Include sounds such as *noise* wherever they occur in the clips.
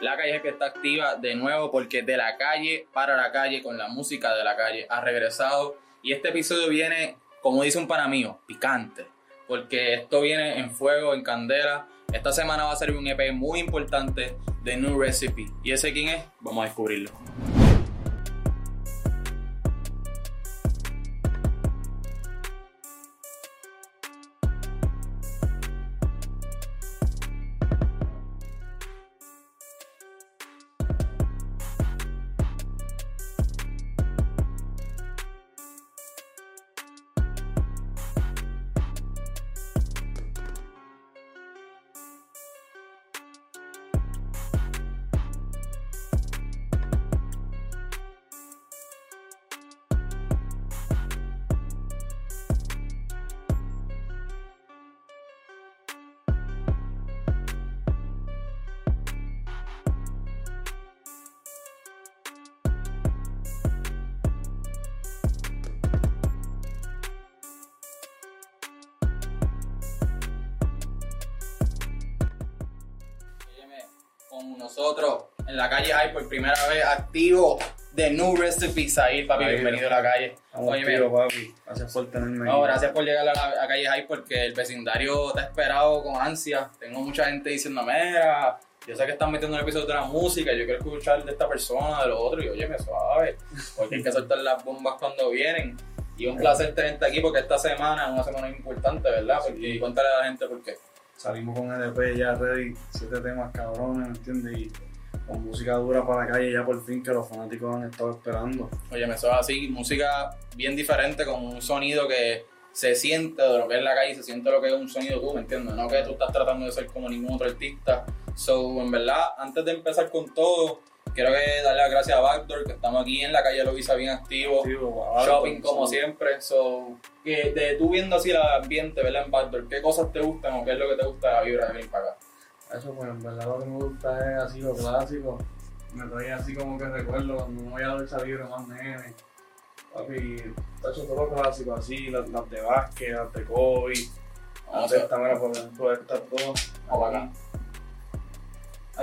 La calle que está activa de nuevo porque de la calle para la calle con la música de la calle ha regresado y este episodio viene, como dice un pana mío, picante, porque esto viene en fuego, en candela. Esta semana va a ser un EP muy importante de New Recipe. ¿Y ese quién es? Vamos a descubrirlo. Nosotros en la calle hay por primera vez activo de New Recipe Zahir, papi, Ahí, bienvenido a la calle. Óyeme, activos, papi. Gracias por tenerme No, ahí. gracias por llegar a la a calle High porque el vecindario te ha esperado con ansia. Tengo mucha gente diciendo, mira, yo sé que están metiendo el episodio de la música, yo quiero escuchar de esta persona, de lo otro, y oye, me suave, porque hay que soltar las bombas cuando vienen. Y un placer tenerte aquí porque esta semana es una semana importante, ¿verdad? Porque Sí. cuéntale a la gente por qué. Salimos con EDP ya ready, siete temas cabrones, ¿me entiendes? Y con música dura para la calle ya por fin que los fanáticos han estado esperando. Oye, me suena así, música bien diferente, con un sonido que se siente de lo que es la calle, se siente lo que es un sonido tú, ¿me entiendes? No que tú estás tratando de ser como ningún otro artista. So, en verdad, antes de empezar con todo, quiero que darle las gracias a Backdoor, que estamos aquí en la calle Lovisa bien activo. Wow, Shopping como siempre, so, que de tú viendo así el ambiente, ¿verdad? En Backdoor, ¿qué cosas te gustan o qué es lo que te gusta de la vibra de venir para acá? Eso, pues en verdad lo que me gusta es así lo clásico. Me trae así como que recuerdo cuando me voy a dar esa libre más nene. Papi, está hecho todo lo clásico, así, las, las de básquet, las de Kobe. Vamos Esta, mira, por ejemplo, estas dos. Vamos acá.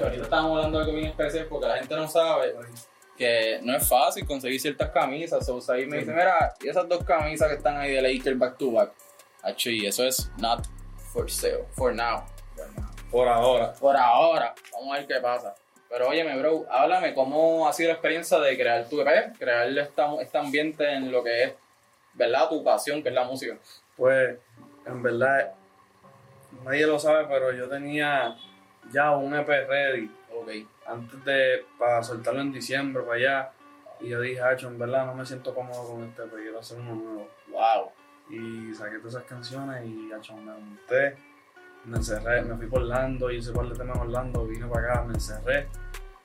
Ahorita estamos hablando de algo bien especial porque la gente no sabe que no es fácil conseguir ciertas camisas. So, ahí me dice, mira, y esas dos camisas que están ahí de Lakers back to back. Acho, y eso es not for sale, for now. Por ahora. Por ahora, vamos a ver qué pasa. Pero óyeme, bro, háblame cómo ha sido la experiencia de crear tu EP, crear esta- este ambiente en lo que es, ¿verdad? Tu pasión, que es la música. Pues, en verdad, nadie lo sabe, pero yo tenía ya un EP ready Ok. antes de, para soltarlo en diciembre, para allá. Y yo dije, Hacho, en verdad no me siento cómodo con este EP, quiero hacer uno nuevo. Wow. Y saqué todas esas canciones y, Hacho, me monté, me encerré, me fui por Orlando, hice par de temas en Orlando, vine para acá, me encerré.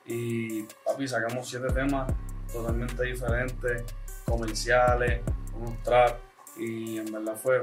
Y, papi, sacamos siete temas totalmente diferentes, comerciales, unos trap. Y en verdad fue,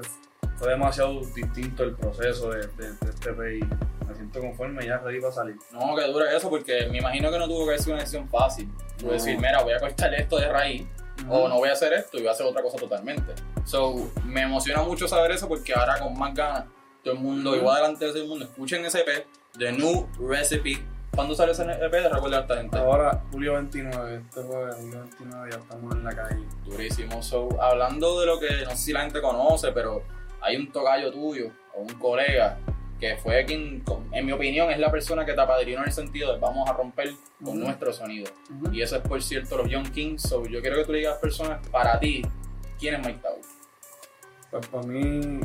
fue demasiado distinto el proceso de, de, de este y me siento conforme ya ready para salir. No, que dura eso porque me imagino que no tuvo que ser una decisión fácil. Tú No. decir, mira, voy a cortar esto de raíz o no voy a hacer esto y voy a hacer otra cosa totalmente. So, me emociona mucho saber eso porque ahora con más ganas, todo el mundo, igual delante de todo el mundo, escuchen ese EP de New Recipe. ¿Cuándo sale ese EP? De recuerda a esta gente. Ahora, julio 29, este jueves, julio 29, ya estamos en la calle. Durísimo. So, hablando de lo que no sé si la gente conoce, pero hay un tocayo tuyo o un colega que fue quien, en mi opinión, es la persona que te apadrinó en el sentido de vamos a romper con nuestro sonido. Y eso es, por cierto, los Young Kings. So, yo quiero que tú le digas a las personas, para ti, ¿quién es Mike Tower? Pues para mí,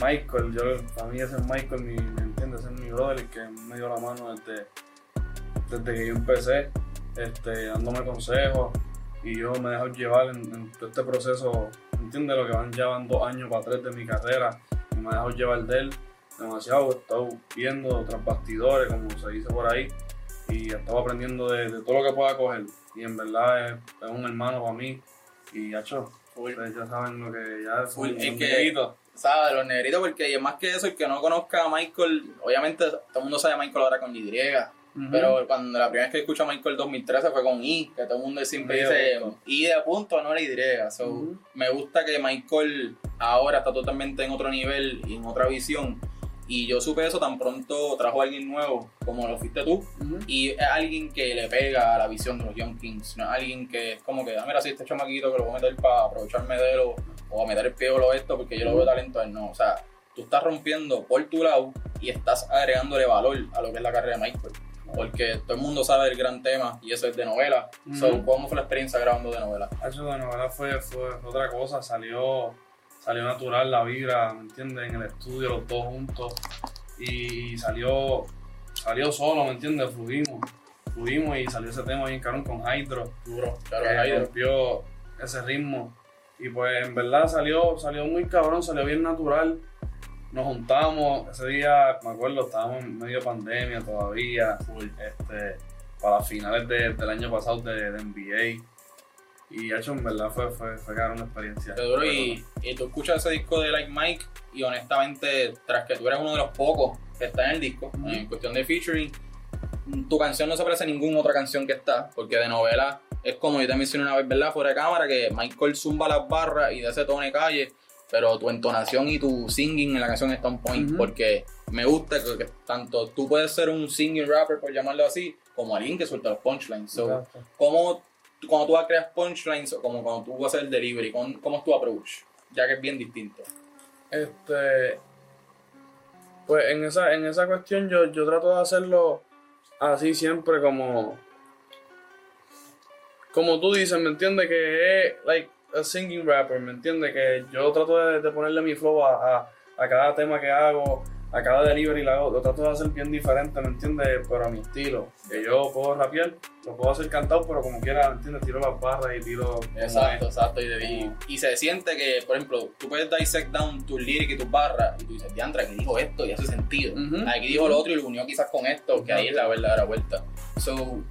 Michael, yo, para mí ese es Michael, mi, ¿me entiendes? Ese es mi brother, que me dio la mano desde, desde que yo empecé, este, dándome consejos y yo me dejo llevar en, en todo este proceso, ¿me entiendes? Lo que van llevando dos años para tres de mi carrera y me dejo llevar de él demasiado, he estado viendo tras bastidores, como se dice por ahí, y he estado aprendiendo de, de todo lo que pueda coger y en verdad es, es un hermano para mí y hecho, ustedes ya saben lo que ya es Full, un es que- negrito. ¿Sabes? Los negritos, porque más que eso, el que no conozca a Michael, obviamente todo el mundo sabe a Michael ahora con Y. Pero cuando la primera vez que escucho a Michael 2013 fue con I, que todo el mundo siempre dice punto. I de punto, no la Y. So. Me gusta que Michael ahora está totalmente en otro nivel y en otra visión. Y yo supe eso tan pronto trajo a alguien nuevo, como lo fuiste tú, y es alguien que le pega a la visión de los Young Kings, no es alguien que es como que, ah, mira, si este chamaquito que lo voy a meter para aprovecharme de él, o, o a meter el pie o lo esto, porque yo lo veo talento, él no, o sea, tú estás rompiendo por tu lado y estás agregándole valor a lo que es la carrera de Michael. Porque todo el mundo sabe el gran tema y eso es de novela. So, Ujú. ¿Cómo fue la experiencia grabando de novela? Eso de novela fue, fue otra cosa, salió, salió natural la vibra, ¿me entiendes? En el estudio, los dos juntos. Y salió, salió solo, ¿me entiendes? Fluimos, fluimos y salió ese tema bien cabrón con Hydro, Duro, claro, que Hydro. rompió ese ritmo. Y pues en verdad salió, salió muy cabrón, salió bien natural. Nos juntamos, ese día, me acuerdo, estábamos en medio pandemia todavía, este, para finales de- del año pasado de, de NBA. Y hecho, en verdad fue, fue, fue la experiencia. Duro y, y tú escuchas ese disco de Like Mike y honestamente, tras que tú eres uno de los pocos que está en el disco, Ujú. en cuestión de featuring, tu canción no se parece a ninguna otra canción que está, porque de novela es como yo te mencioné una vez, ¿verdad? Fuera de cámara, que Michael zumba las barras y de ese tono de calle, pero tu entonación y tu singing en la canción está on point, Ujú. porque me gusta que, que tanto tú puedes ser un singing rapper, por llamarlo así, como alguien que suelta los punchlines. So, Exacto. ¿Cómo, cuando tú crear punchlines o como cuando tú vas a hacer el delivery, ¿cómo, es tu approach? Ya que es bien distinto. Este. Pues en esa, en esa cuestión yo, yo trato de hacerlo así siempre como. Como tú dices, ¿me entiendes? Que es like a singing rapper, ¿me entiendes? Que yo trato de, ponerle mi flow a, a cada tema que hago, a cada delivery lo, lo trato de hacer bien diferente, ¿me entiendes? Pero a mi estilo. Que yo puedo rapear, lo puedo hacer cantado, pero como quiera, ¿me entiendes? Tiro las barras y tiro. Exacto, exacto. Y, y- y se siente que, por ejemplo, tú puedes dissect down tus lyrics y tus barras y tú dices, diantra, aquí dijo esto y hace sentido. Ujú. Aquí dijo lo otro y lo unió quizás con esto, que ahí es la verdadera vuelta. So,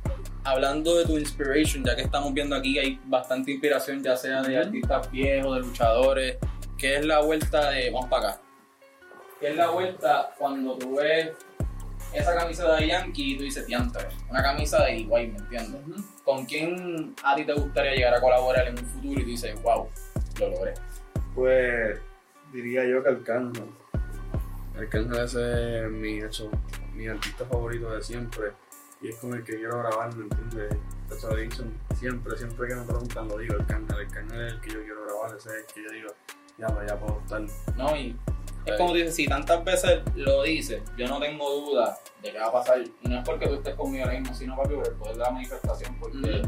hablando de tu inspiration, ya que estamos viendo aquí hay bastante inspiración, ya sea de Ujú. artistas viejos, de luchadores, ¿qué es la vuelta de. Vamos para acá. ¿Qué es la vuelta cuando tú ves esa camisa de Yankee y tú dices, diantra, una camisa de Iguay, ¿me entiendes? ¿Con quién a ti te gustaría llegar a colaborar en un futuro y tú dices, wow, lo logré? Pues diría yo que Arcángel. Arcángel ese es mi, hecho, mi artista favorito de siempre. Y es con el que quiero grabar, ¿me entiendes? De hecho, lo he dicho siempre, siempre que me preguntan lo digo, Arcángel. Arcángel es el que yo quiero grabar, ese es el que yo digo, ya, pues, ya puedo estar. ¿No? Y es como tú dices, si tantas veces lo dices, yo no tengo duda de que va a pasar. Y no es porque tú estés conmigo ahora mismo, sino papi, por el poder de la manifestación, porque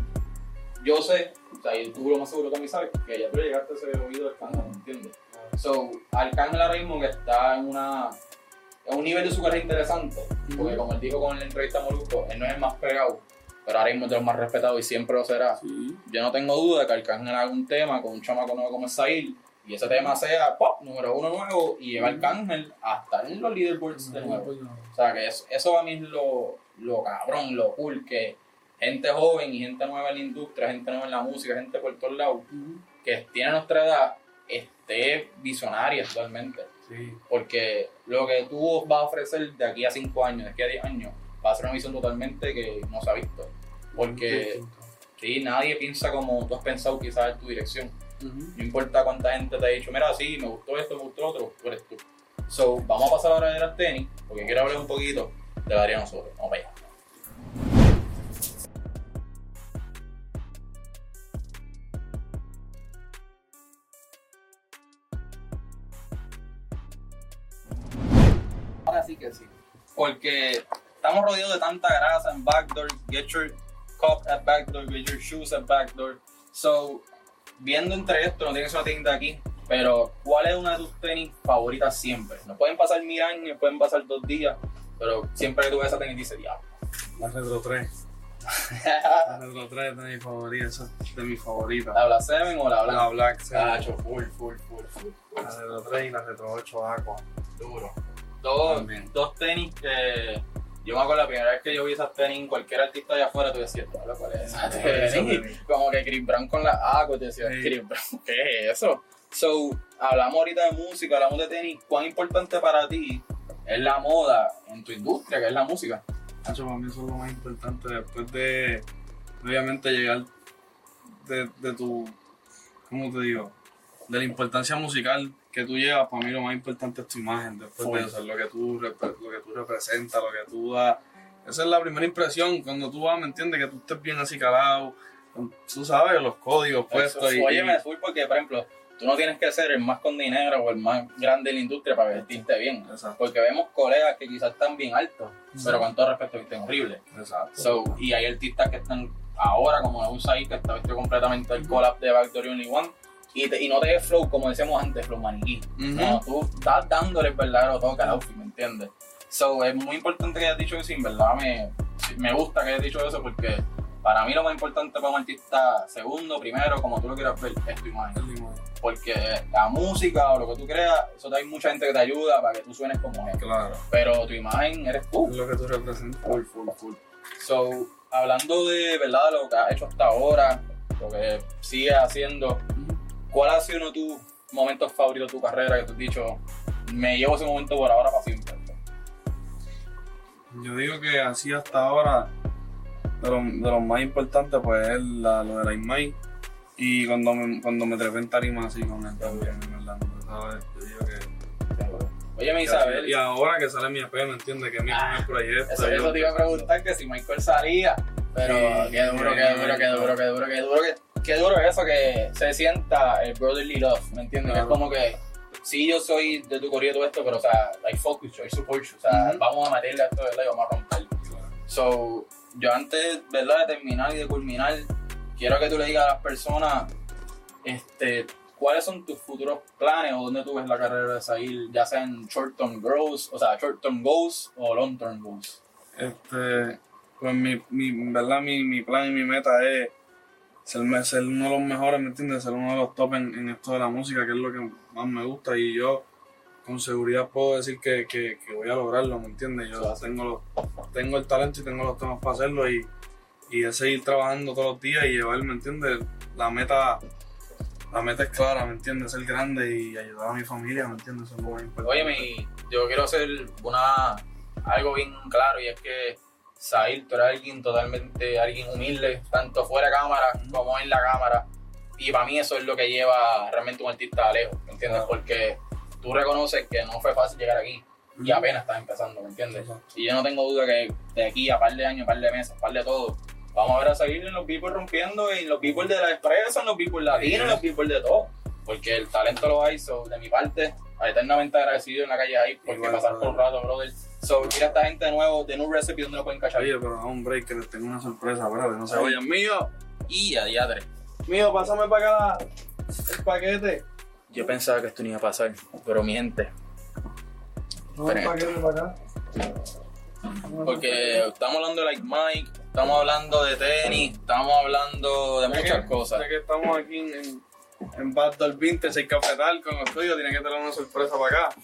yo sé, o sea, y tú lo más seguro también sabes, que ya tú le llegaste a ese oído de Arcángel, ¿me entiendes? So, Arcángel ahora mismo que está en una un nivel de su carrera interesante, porque como él dijo con la entrevista a Molusco, él no es el más pegado, pero ahora mismo es de los más respetados y siempre lo será. Sí. Yo no tengo duda que Arcángel haga un tema con un chamaco nuevo como Sail y ese tema sea pop, número uno nuevo y lleva a Arcángel hasta en los leaderboards de nuevo. O sea que eso, eso para mí es lo, lo cabrón, lo cool, que gente joven y gente nueva en la industria, gente nueva en la música, gente por todos lados, que tiene nuestra edad, esté visionaria actualmente. Sí. Porque lo que tú vas a ofrecer de aquí a 5 años, de aquí a 10 años, va a ser una visión totalmente que no se ha visto. Porque sí, nadie piensa como tú has pensado quizás en tu dirección. No importa cuánta gente te ha dicho, mira, sí, me gustó esto, me gustó otro, tú eres tú. So, vamos a pasar ahora de las tenis, porque quiero hablar un poquito de la área nosotros. Vamos para allá. Ahora sí que sí. Porque estamos rodeados de tanta grasa en backdoor. Get your cup at backdoor, get your shoes at backdoor. So, viendo entre esto, no tiene que ser una tienda aquí, pero ¿cuál es una de tus tenis favoritas siempre? No pueden pasar mil años, pueden pasar dos días, pero siempre que tú ves esa tenis dices, diablo. La Retro 3. La Retro 3 es de *laughs* mi favorita, esa es de mi favorita. ¿La Black Seven o la Black? La Black Seven. Cacho, full, full, full, full, full. La Retro 3 y la Retro 8 Aqua. Duro. Dos, dos tenis que yo me acuerdo la primera vez que yo vi esas tenis, cualquier artista allá afuera, tú decías, "Diablo, ¿cuál es esa *laughs* ¿Cuál es esa tenis? Como que Chris Brown con la agua, te decías, Sí. Chris Brown, *laughs* ¿qué es eso? So, hablamos ahorita de música, hablamos de tenis, ¿cuán importante para ti es la moda en tu industria, que es la música? Hacho, para mí eso es lo más importante después de, obviamente, llegar de, de tu, ¿cómo te digo? De la importancia musical que tú llevas, para mí lo más importante es tu imagen después Full. de eso, es lo que tú, lo que tú representas, lo que tú das. Esa es la primera impresión, cuando tú vas, ¿me entiendes? Que tú estés bien así calado, tú sabes, los códigos puestos. y, Óyeme, full porque, por ejemplo, tú no tienes que ser el más con dinero o el más grande de la industria para vestirte bien. Exacto. Porque vemos colegas que quizás están bien altos, pero con todo respeto visten horrible. Exacto. So, y hay artistas que están ahora, como un Said, que está vestido completamente el collab de Factory Only One. Y, te- y no te des flow, como decíamos antes, flow maniquí. Ujú. No, tú estás dándole el verdadero toque al outfit, ¿me entiendes? So, es muy importante que hayas dicho eso y en verdad me, me gusta que hayas dicho eso porque para mí lo más importante para un artista, segundo, primero, como tú lo quieras ver, es tu imagen. Porque la música o lo que tú creas, eso hay mucha gente que te ayuda para que tú suenes como él. Claro. Pero tu imagen eres tú. Es lo que tú representas. Full, full, full. So, hablando de verdad lo que has hecho hasta ahora, lo que sigues haciendo, ¿cuál ha sido uno de tus momentos favoritos de tu carrera que tú has dicho, me llevo ese momento por ahora para siempre? Yo digo que así hasta ahora, de los de los más importantes, pues es la, lo de la IMAI. Y cuando me, cuando me trepé en tarima así con él también, en verdad, ¿sabes? Yo digo que. Oye, mi Isabel, Y ahora que sale mi EP, ¿me entiendes? Que es mi Ah, primer proyecto. eso, eso te iba a preguntar que si Michael salía, pero Sí, qué duro, qué duro, qué duro, qué duro, qué duro, qué, qué duro eso que se sienta el brotherly love, ¿me entiendes? Es como que, sí, yo soy de tu corrido todo esto, pero o sea, I fuck you, I support you, o sea, Ujú. vamos a meterle a esto, ¿verdad? Y vamos a romper. So, yo antes, ¿verdad? De terminar y de culminar, quiero que tú le digas a las personas, este, cuáles son tus futuros planes o dónde tú ves la carrera de Sahil, ya sea en short term goals, o sea, short term goals o long term goals. Este, pues mi, mi, verdad, mi, mi plan y mi meta es ser, ser uno de los mejores, ¿me entiendes? Ser uno de los top en, en esto de la música, que es lo que más me gusta. Y yo con seguridad puedo decir que, que, que voy a lograrlo, ¿me entiendes? Yo tengo, los, tengo el talento y tengo los temas para hacerlo y, y es seguir trabajando todos los días y llevar, ¿me entiendes? La meta, la meta es clara, ¿me entiendes? Ser grande y ayudar a mi familia, ¿me entiendes? Eso es lo más importante. Oye, mi, yo quiero hacer una, algo bien claro y es que Sahil, tú eres alguien totalmente, alguien humilde, tanto fuera de cámara como en la cámara. Y para mí eso es lo que lleva realmente un artista lejos, ¿me entiendes? Porque tú reconoces que no fue fácil llegar aquí y apenas estás empezando, ¿me entiendes? Exacto. Y yo no tengo duda que de aquí a par de años, par de meses, par de todo, vamos a ver a seguir en los people rompiendo, en los people de la expresa, en los people latinos, en los people de todo. Porque el talento lo hay, so, de mi parte, eternamente agradecido en la calle ahí, porque Igual, pasar brother. por un rato, brother. So, mira a esta gente de nuevo, de New Recipe, donde lo pueden cachar. Oye, pero un break que les tengo una sorpresa, espérate, no se vayan. Mío, Y a diadre. mío, pásame para acá la- el paquete. Yo pensaba que esto no iba a pasar, pero mi gente, No, el paquete para acá. porque estamos hablando de Like Mike, estamos hablando de tenis, estamos hablando de muchas que- cosas. Ya que estamos aquí en, en, en Battle Vintage, hay cafetal con los tuyos, tiene que tener una sorpresa para acá.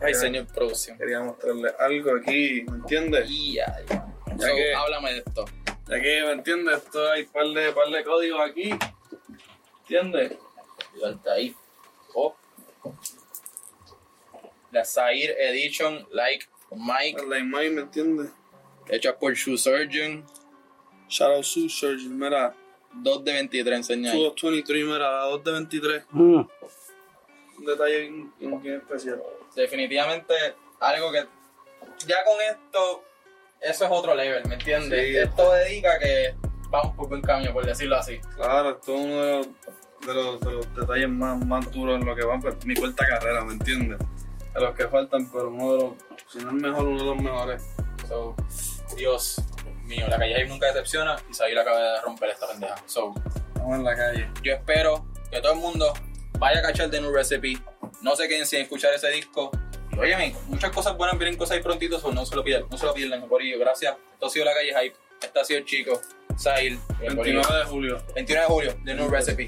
Ay, señor producción. Quería mostrarle algo aquí, ¿me entiendes? Y ya, ya. So, que- háblame de esto. Ya que, ¿me entiendes? Esto hay par de, par de códigos aquí, ¿entiendes? Ayudarte ahí. Oh. La Zaire Edition Like Mike, La imagen, ¿me entiendes? hecha por Shoe Surgeon. Shout out Sue Surgeon, mira, 2 de 23, enseña ahí. 223, mira, 2 de 23. Un detalle bien, especial. Definitivamente algo que ya con esto, eso es otro level, ¿me entiendes? Sí. Esto dedica que vamos por buen camino, por decirlo así. Claro, esto es uno de los, de los, de los detalles más, más duros en lo que va pues, mi corta carrera, ¿me entiendes? De los que faltan, pero uno de los, si no el mejor, uno de los mejores. So, Dios mío, la calle Hype nunca decepciona y Zaire acaba de romper esta pendeja. So, Estamos en la calle. yo espero que todo el mundo vaya a cachar The New Recipe, no se queden sin escuchar ese disco. Y óyeme, muchas cosas buenas vienen cosas ahí prontito, so no se lo pierdan, no se lo pierdan, Corillo. Gracias. Esto ha sido la calle Hype. Este ha sido el chico, Sahil, el Corillo. 29 de julio. 29 de julio, The New Recipe.